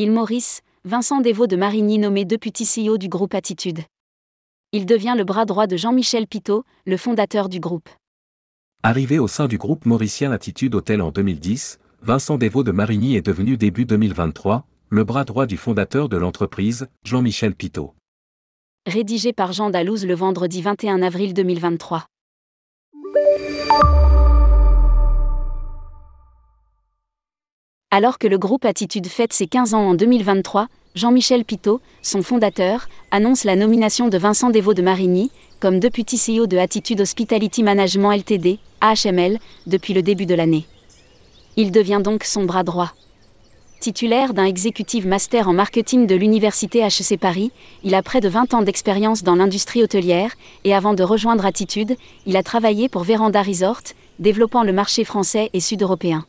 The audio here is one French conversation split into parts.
Il Maurice, Vincent Desvaux de Marigny nommé deputy CEO du groupe Attitude. Il devient le bras droit de Jean-Michel Pitot, le fondateur du groupe. Arrivé au sein du groupe mauricien Attitude Hôtel en 2010, Vincent Desvaux de Marigny est devenu début 2023 le bras droit du fondateur de l'entreprise, Jean-Michel Pitot. Rédigé par Jean Dalouse le vendredi 21 avril 2023. Alors que le groupe Attitude fête ses 15 ans en 2023, Jean-Michel Pitot, son fondateur, annonce la nomination de Vincent Desvaux de Marigny comme deputy CEO de Attitude Hospitality Management Ltd, AHML, depuis le début de l'année. Il devient donc son bras droit. Titulaire d'un executive master en marketing de l'université HEC Paris, il a près de 20 ans d'expérience dans l'industrie hôtelière et avant de rejoindre Attitude, il a travaillé pour Veranda Resort, développant le marché français et sud-européen.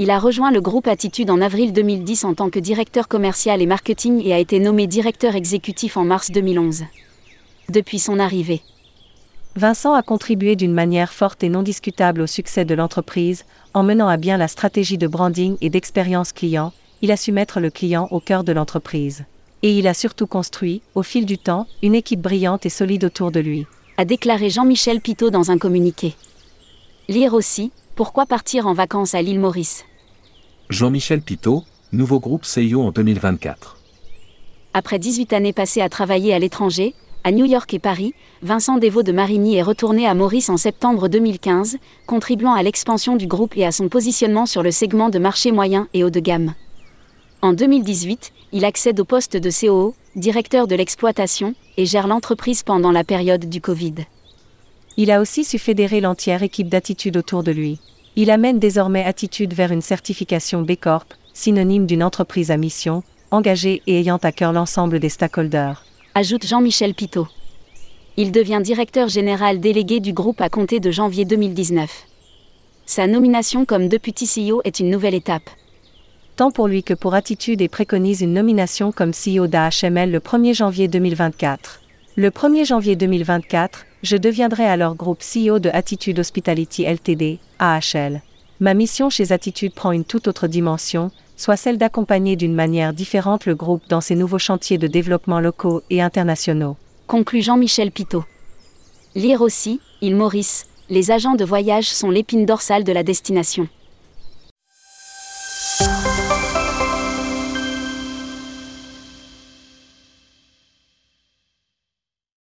Il a rejoint le groupe Attitude en avril 2010 en tant que directeur commercial et marketing et a été nommé directeur exécutif en mars 2011. Depuis son arrivée, Vincent a contribué d'une manière forte et non discutable au succès de l'entreprise, en menant à bien la stratégie de branding et d'expérience client, il a su mettre le client au cœur de l'entreprise. Et il a surtout construit, au fil du temps, une équipe brillante et solide autour de lui. A déclaré Jean-Michel Pitot dans un communiqué. Lire aussi, pourquoi partir en vacances à l'île Maurice Jean-Michel Pitot, nouveau groupe CEO en 2024. Après 18 années passées à travailler à l'étranger, à New York et Paris, Vincent Desvaux de Marigny est retourné à Maurice en septembre 2015, contribuant à l'expansion du groupe et à son positionnement sur le segment de marché moyen et haut de gamme. En 2018, il accède au poste de COO, directeur de l'exploitation, et gère l'entreprise pendant la période du Covid. Il a aussi su fédérer l'entière équipe d'attitude autour de lui. Il amène désormais Attitude vers une certification B Corp, synonyme d'une entreprise à mission, engagée et ayant à cœur l'ensemble des stakeholders. Ajoute Jean-Michel Pitot. Il devient directeur général délégué du groupe à compter de janvier 2019. Sa nomination comme deputy CEO est une nouvelle étape. Tant pour lui que pour Attitude et préconise une nomination comme CEO d'AHML le 1er janvier 2024. Le 1er janvier 2024, je deviendrai alors groupe CEO de Attitude Hospitality Ltd, AHL. Ma mission chez Attitude prend une toute autre dimension, soit celle d'accompagner d'une manière différente le groupe dans ses nouveaux chantiers de développement locaux et internationaux. Conclut Jean-Michel Pitot. Lire aussi, il Maurice, les agents de voyage sont l'épine dorsale de la destination.